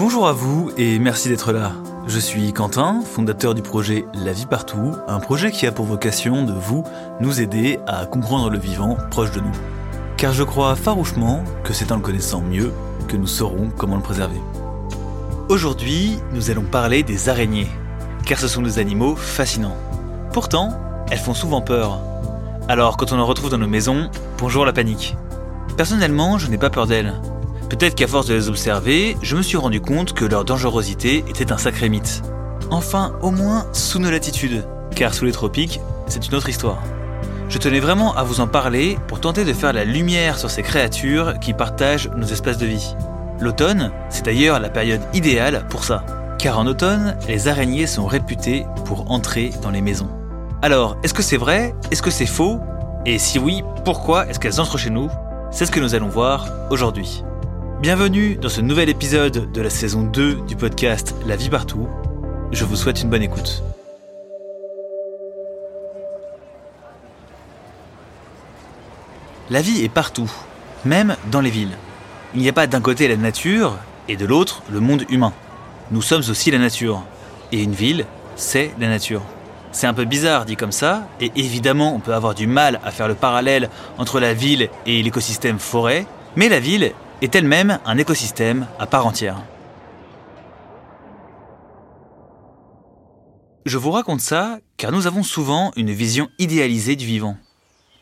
Bonjour à vous et merci d'être là. Je suis Quentin, fondateur du projet La vie partout, un projet qui a pour vocation de vous nous aider à comprendre le vivant proche de nous. Car je crois farouchement que c'est en le connaissant mieux que nous saurons comment le préserver. Aujourd'hui, nous allons parler des araignées, car ce sont des animaux fascinants. Pourtant, elles font souvent peur. Alors quand on en retrouve dans nos maisons, bonjour la panique. Personnellement, je n'ai pas peur d'elles. Peut-être qu'à force de les observer, je me suis rendu compte que leur dangerosité était un sacré mythe. Enfin, au moins sous nos latitudes, car sous les tropiques, c'est une autre histoire. Je tenais vraiment à vous en parler pour tenter de faire la lumière sur ces créatures qui partagent nos espaces de vie. L'automne, c'est d'ailleurs la période idéale pour ça, car en automne, les araignées sont réputées pour entrer dans les maisons. Alors, est-ce que c'est vrai? Est-ce que c'est faux? Et si oui, pourquoi est-ce qu'elles entrent chez nous? C'est ce que nous allons voir aujourd'hui. Bienvenue dans ce nouvel épisode de la saison 2 du podcast La vie partout. Je vous souhaite une bonne écoute. La vie est partout, même dans les villes. Il n'y a pas d'un côté la nature et de l'autre le monde humain. Nous sommes aussi la nature. Et une ville, c'est la nature. C'est un peu bizarre dit comme ça, et évidemment on peut avoir du mal à faire le parallèle entre la ville et l'écosystème forêt, mais la ville est elle-même un écosystème à part entière. Je vous raconte ça car nous avons souvent une vision idéalisée du vivant.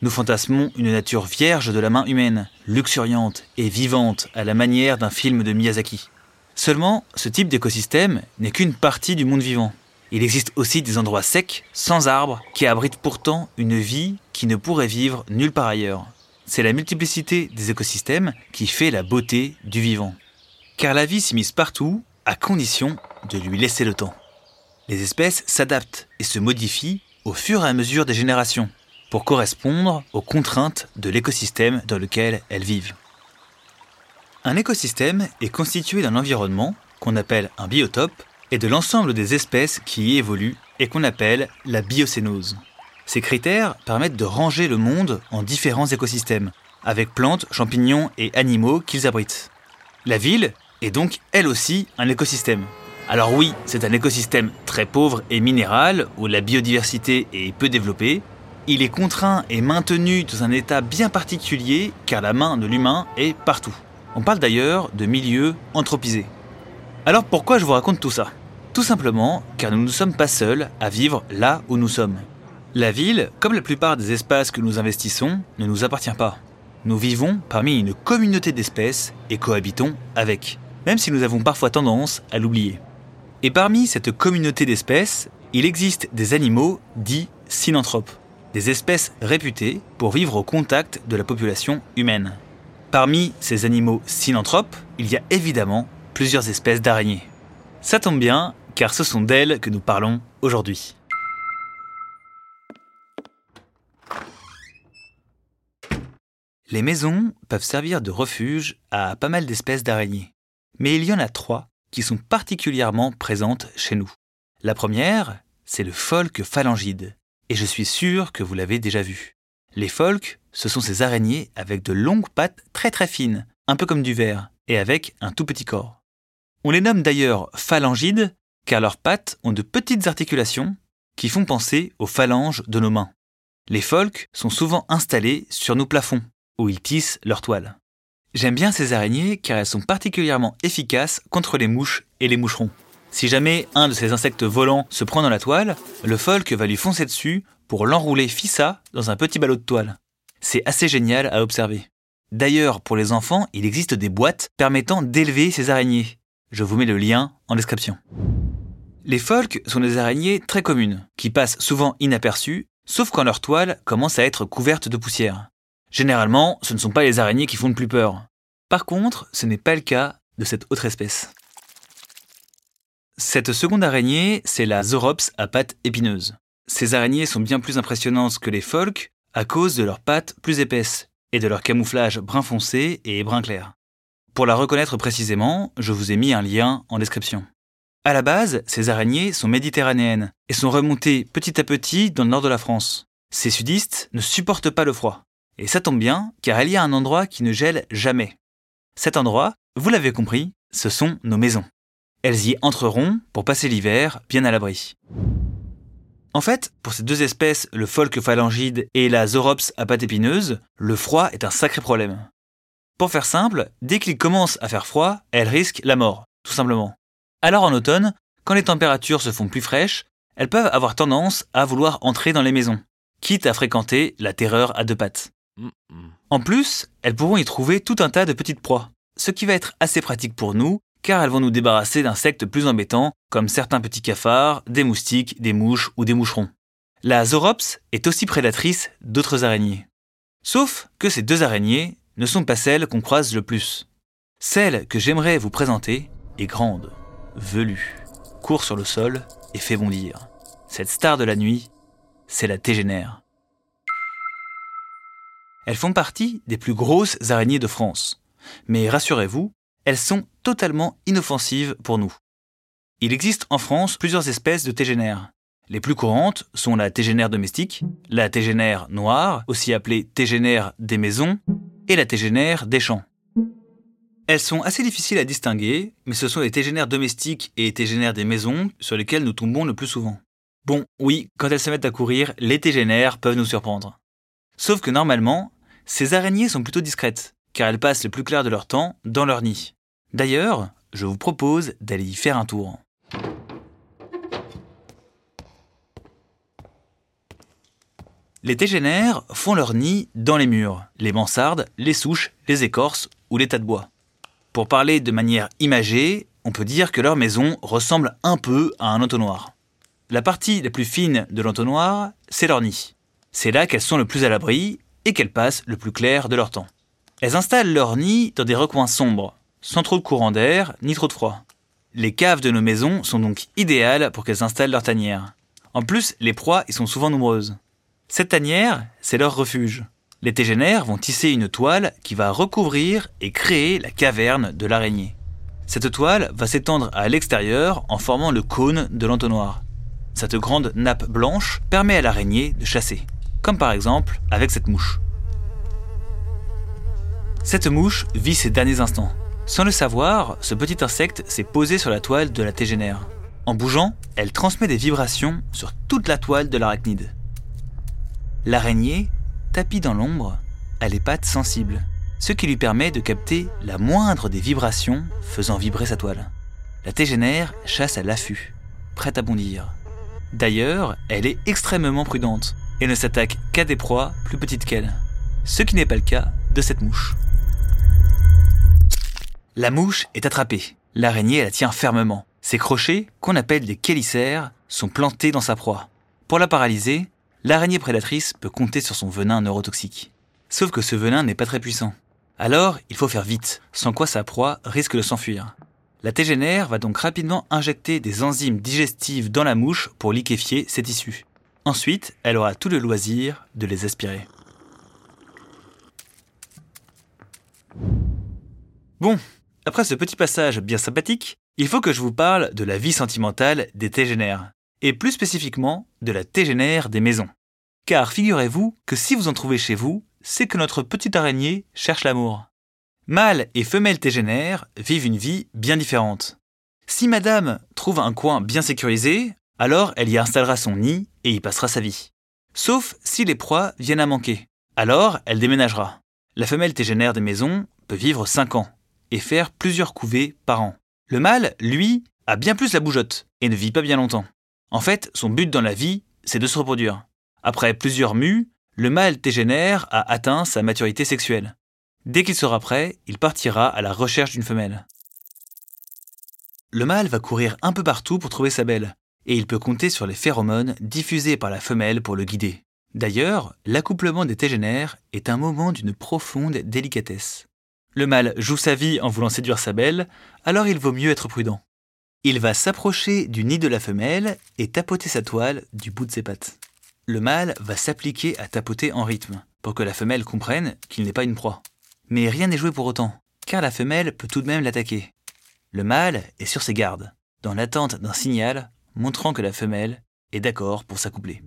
Nous fantasmons une nature vierge de la main humaine, luxuriante et vivante à la manière d'un film de Miyazaki. Seulement, ce type d'écosystème n'est qu'une partie du monde vivant. Il existe aussi des endroits secs, sans arbres, qui abritent pourtant une vie qui ne pourrait vivre nulle part ailleurs c'est la multiplicité des écosystèmes qui fait la beauté du vivant. Car la vie s'immisce partout, à condition de lui laisser le temps. Les espèces s'adaptent et se modifient au fur et à mesure des générations, pour correspondre aux contraintes de l'écosystème dans lequel elles vivent. Un écosystème est constitué d'un environnement, qu'on appelle un biotope, et de l'ensemble des espèces qui y évoluent et qu'on appelle la biocénose. Ces critères permettent de ranger le monde en différents écosystèmes, avec plantes, champignons et animaux qu'ils abritent. La ville est donc elle aussi un écosystème. Alors oui, c'est un écosystème très pauvre et minéral, où la biodiversité est peu développée. Il est contraint et maintenu dans un état bien particulier car la main de l'humain est partout. On parle d'ailleurs de milieux anthropisés. Alors pourquoi je vous raconte tout ça? Tout simplement car nous ne sommes pas seuls à vivre là où nous sommes. La ville, comme la plupart des espaces que nous investissons, ne nous appartient pas. Nous vivons parmi une communauté d'espèces et cohabitons avec, même si nous avons parfois tendance à l'oublier. Et parmi cette communauté d'espèces, il existe des animaux dits synanthropes, des espèces réputées pour vivre au contact de la population humaine. Parmi ces animaux synanthropes, il y a évidemment plusieurs espèces d'araignées. Ça tombe bien, car ce sont d'elles que nous parlons aujourd'hui. Les maisons peuvent servir de refuge à pas mal d'espèces d'araignées. Mais il y en a trois qui sont particulièrement présentes chez nous. La première, c'est le folk phalangide. Et je suis sûr que vous l'avez déjà vu. Les folks, ce sont ces araignées avec de longues pattes très très fines, un peu comme du verre, et avec un tout petit corps. On les nomme d'ailleurs phalangides car leurs pattes ont de petites articulations qui font penser aux phalanges de nos mains. Les folks sont souvent installés sur nos plafonds, où ils tissent leur toile. J'aime bien ces araignées car elles sont particulièrement efficaces contre les mouches et les moucherons. Si jamais un de ces insectes volants se prend dans la toile, le folk va lui foncer dessus pour l'enrouler fissa dans un petit ballot de toile. C'est assez génial à observer. D'ailleurs, pour les enfants, il existe des boîtes permettant d'élever ces araignées. Je vous mets le lien en description. Les folks sont des araignées très communes, qui passent souvent inaperçues, sauf quand leur toile commence à être couverte de poussière. Généralement, ce ne sont pas les araignées qui font le plus peur. Par contre, ce n'est pas le cas de cette autre espèce. Cette seconde araignée, c'est la Zorops à pattes épineuses. Ces araignées sont bien plus impressionnantes que les pholques à cause de leurs pattes plus épaisses et de leur camouflage brun foncé et brun clair. Pour la reconnaître précisément, je vous ai mis un lien en description. À la base, ces araignées sont méditerranéennes et sont remontées petit à petit dans le nord de la France. Ces sudistes ne supportent pas le froid. Et ça tombe bien, car il y a un endroit qui ne gèle jamais. Cet endroit, vous l'avez compris, ce sont nos maisons. elles y entreront pour passer l'hiver bien à l'abri. En fait, pour ces deux espèces, le folk phalangide et la zorops à pattes épineuses, le froid est un sacré problème. Pour faire simple, dès qu'il commence à faire froid, elles risquent la mort, tout simplement. Alors en automne, quand les températures se font plus fraîches, elles peuvent avoir tendance à vouloir entrer dans les maisons, quitte à fréquenter la terreur à deux pattes. En plus, elles pourront y trouver tout un tas de petites proies, ce qui va être assez pratique pour nous, car elles vont nous débarrasser d'insectes plus embêtants, comme certains petits cafards, des moustiques, des mouches ou des moucherons. La zorops est aussi prédatrice d'autres araignées. Sauf que ces deux araignées ne sont pas celles qu'on croise le plus. Celle que j'aimerais vous présenter est grande, velue, court sur le sol et fait bondir. Cette star de la nuit, c'est la tégénère. Elles font partie des plus grosses araignées de France. Mais rassurez-vous, elles sont totalement inoffensives pour nous. Il existe en France plusieurs espèces de tégénères. Les plus courantes sont la tégénère domestique, la tégénère noire, aussi appelée tégénère des maisons, et la tégénère des champs. Elles sont assez difficiles à distinguer, mais ce sont les tégénères domestiques et les tégénères des maisons sur lesquelles nous tombons le plus souvent. Bon, oui, quand elles se mettent à courir, les tégénères peuvent nous surprendre. Sauf que normalement, ces araignées sont plutôt discrètes, car elles passent le plus clair de leur temps dans leur nid. D'ailleurs, je vous propose d'aller y faire un tour. Les tégénères font leur nid dans les murs, les mansardes, les souches, les écorces ou les tas de bois. Pour parler de manière imagée, on peut dire que leur maison ressemble un peu à un entonnoir. La partie la plus fine de l'entonnoir, c'est leur nid. C'est là qu'elles sont le plus à l'abri et qu'elles passent le plus clair de leur temps. Elles installent leur nid dans des recoins sombres, sans trop de courant d'air ni trop de froid. Les caves de nos maisons sont donc idéales pour qu'elles installent leur tanière. En plus, les proies y sont souvent nombreuses. Cette tanière, c'est leur refuge. Les tégénères vont tisser une toile qui va recouvrir et créer la caverne de l'araignée. Cette toile va s'étendre à l'extérieur en formant le cône de l'entonnoir. Cette grande nappe blanche permet à l'araignée de chasser comme par exemple avec cette mouche. Cette mouche vit ses derniers instants. Sans le savoir, ce petit insecte s'est posé sur la toile de la tégénère. En bougeant, elle transmet des vibrations sur toute la toile de l'arachnide. L'araignée, tapie dans l'ombre, a les pattes sensibles, ce qui lui permet de capter la moindre des vibrations faisant vibrer sa toile. La tégénère chasse à l'affût, prête à bondir. D'ailleurs, elle est extrêmement prudente et ne s'attaque qu'à des proies plus petites qu'elle. Ce qui n'est pas le cas de cette mouche. La mouche est attrapée. L'araignée la tient fermement. Ses crochets, qu'on appelle des chélicères, sont plantés dans sa proie. Pour la paralyser, l'araignée prédatrice peut compter sur son venin neurotoxique. Sauf que ce venin n'est pas très puissant. Alors, il faut faire vite, sans quoi sa proie risque de s'enfuir. La tégénère va donc rapidement injecter des enzymes digestives dans la mouche pour liquéfier ses tissus. Ensuite, elle aura tout le loisir de les aspirer. Bon, après ce petit passage bien sympathique, il faut que je vous parle de la vie sentimentale des tégénères, et plus spécifiquement de la tégénère des maisons. Car figurez-vous que si vous en trouvez chez vous, c'est que notre petite araignée cherche l'amour. Mâles et femelles tégénères vivent une vie bien différente. Si madame trouve un coin bien sécurisé, alors elle y installera son nid et y passera sa vie. Sauf si les proies viennent à manquer. Alors elle déménagera. La femelle tégénère des maisons peut vivre 5 ans et faire plusieurs couvées par an. Le mâle, lui, a bien plus la bougeotte et ne vit pas bien longtemps. En fait, son but dans la vie, c'est de se reproduire. Après plusieurs mues, le mâle tégénère a atteint sa maturité sexuelle. Dès qu'il sera prêt, il partira à la recherche d'une femelle. Le mâle va courir un peu partout pour trouver sa belle, et il peut compter sur les phéromones diffusés par la femelle pour le guider. D'ailleurs, l'accouplement des tégénères est un moment d'une profonde délicatesse. Le mâle joue sa vie en voulant séduire sa belle, alors il vaut mieux être prudent. Il va s'approcher du nid de la femelle et tapoter sa toile du bout de ses pattes. Le mâle va s'appliquer à tapoter en rythme, pour que la femelle comprenne qu'il n'est pas une proie. Mais rien n'est joué pour autant, car la femelle peut tout de même l'attaquer. Le mâle est sur ses gardes, dans l'attente d'un signal montrant que la femelle est d'accord pour s'accoupler.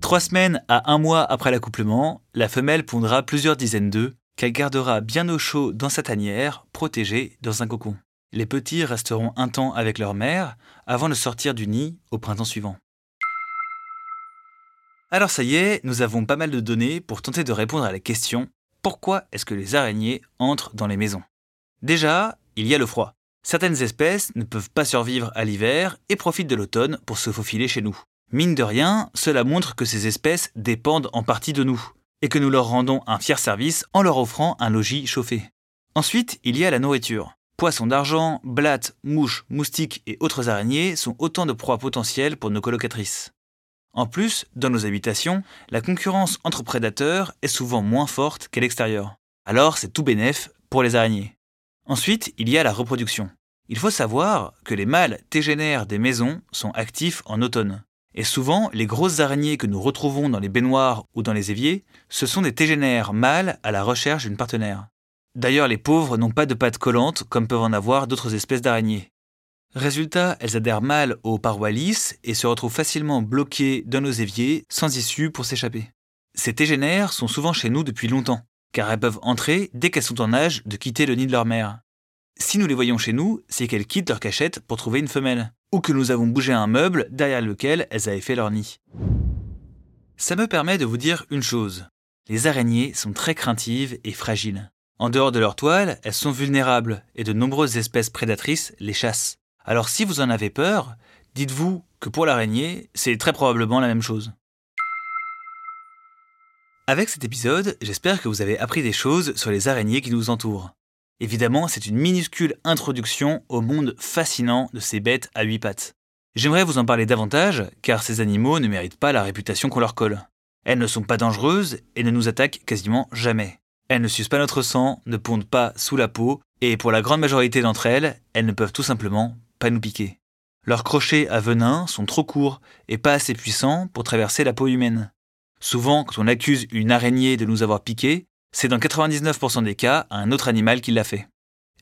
Trois semaines à un mois après l'accouplement, la femelle pondra plusieurs dizaines d'œufs qu'elle gardera bien au chaud dans sa tanière, protégée dans un cocon. les petits resteront un temps avec leur mère avant de sortir du nid au printemps suivant. Alors ça y est, nous avons pas mal de données pour tenter de répondre à la question pourquoi est-ce que les araignées entrent dans les maisons? Déjà, il y a le froid. Certaines espèces ne peuvent pas survivre à l'hiver et profitent de l'automne pour se faufiler chez nous. Mine de rien, cela montre que ces espèces dépendent en partie de nous, et que nous leur rendons un fier service en leur offrant un logis chauffé. Ensuite, il y a la nourriture. Poissons d'argent, blattes, mouches, moustiques et autres araignées sont autant de proies potentielles pour nos colocatrices. En plus, dans nos habitations, la concurrence entre prédateurs est souvent moins forte qu'à l'extérieur. Alors c'est tout bénef pour les araignées. Ensuite, il y a la reproduction. Il faut savoir que les mâles tégénères des maisons sont actifs en automne. Et souvent, les grosses araignées que nous retrouvons dans les baignoires ou dans les éviers, ce sont des tégénères mâles à la recherche d'une partenaire. D'ailleurs, les pauvres n'ont pas de pattes collantes comme peuvent en avoir d'autres espèces d'araignées. Résultat, elles adhèrent mal aux parois lisses et se retrouvent facilement bloquées dans nos éviers sans issue pour s'échapper. Ces tégénères sont souvent chez nous depuis longtemps car elles peuvent entrer dès qu'elles sont en âge de quitter le nid de leur mère. Si nous les voyons chez nous, c'est qu'elles quittent leur cachette pour trouver une femelle, ou que nous avons bougé un meuble derrière lequel elles avaient fait leur nid. Ça me permet de vous dire une chose. Les araignées sont très craintives et fragiles. En dehors de leur toile, elles sont vulnérables et de nombreuses espèces prédatrices les chassent. Alors si vous en avez peur, dites-vous que pour l'araignée, c'est très probablement la même chose. Avec cet épisode, j'espère que vous avez appris des choses sur les araignées qui nous entourent. Évidemment, c'est une minuscule introduction au monde fascinant de ces bêtes à huit pattes. J'aimerais vous en parler davantage, car ces animaux ne méritent pas la réputation qu'on leur colle. Elles ne sont pas dangereuses et ne nous attaquent quasiment jamais. Elles ne sucent pas notre sang, ne pondent pas sous la peau, et pour la grande majorité d'entre elles, elles ne peuvent tout simplement pas nous piquer. Leurs crochets à venin sont trop courts et pas assez puissants pour traverser la peau humaine. Souvent, quand on accuse une araignée de nous avoir piqué, c'est dans 99% des cas un autre animal qui l'a fait.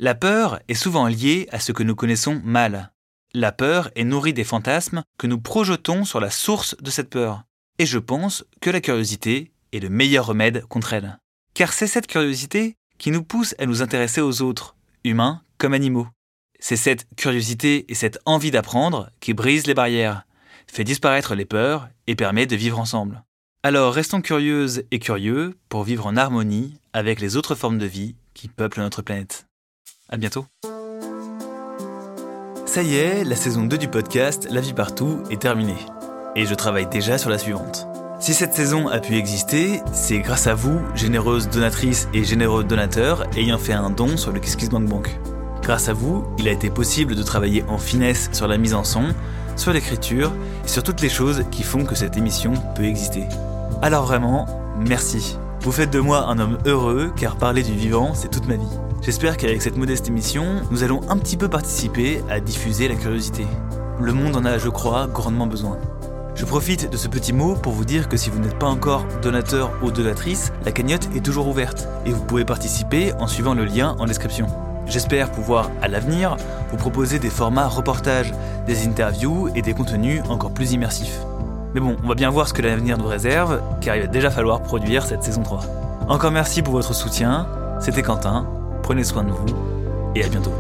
La peur est souvent liée à ce que nous connaissons mal. La peur est nourrie des fantasmes que nous projetons sur la source de cette peur. Et je pense que la curiosité est le meilleur remède contre elle. Car c'est cette curiosité qui nous pousse à nous intéresser aux autres, humains comme animaux. C'est cette curiosité et cette envie d'apprendre qui brise les barrières, fait disparaître les peurs et permet de vivre ensemble. Alors restons curieuses et curieux pour vivre en harmonie avec les autres formes de vie qui peuplent notre planète. À bientôt. Ça y est, la saison 2 du podcast La vie partout est terminée. Et je travaille déjà sur la suivante. Si cette saison a pu exister, c'est grâce à vous, généreuses donatrices et généreux donateurs, ayant fait un don sur le KissKissBankBank. Grâce à vous, il a été possible de travailler en finesse sur la mise en son, sur l'écriture et sur toutes les choses qui font que cette émission peut exister. Alors vraiment, merci. Vous faites de moi un homme heureux car parler du vivant, c'est toute ma vie. J'espère qu'avec cette modeste émission, nous allons un petit peu participer à diffuser la curiosité. Le monde en a, je crois, grandement besoin. Je profite de ce petit mot pour vous dire que si vous n'êtes pas encore donateur ou donatrice, la cagnotte est toujours ouverte et vous pouvez participer en suivant le lien en description. J'espère pouvoir, à l'avenir, vous proposer des formats reportages, des interviews et des contenus encore plus immersifs. Mais bon, on va bien voir ce que l'avenir nous réserve, car il va déjà falloir produire cette saison 3. Encore merci pour votre soutien, c'était Quentin, prenez soin de vous, et à bientôt.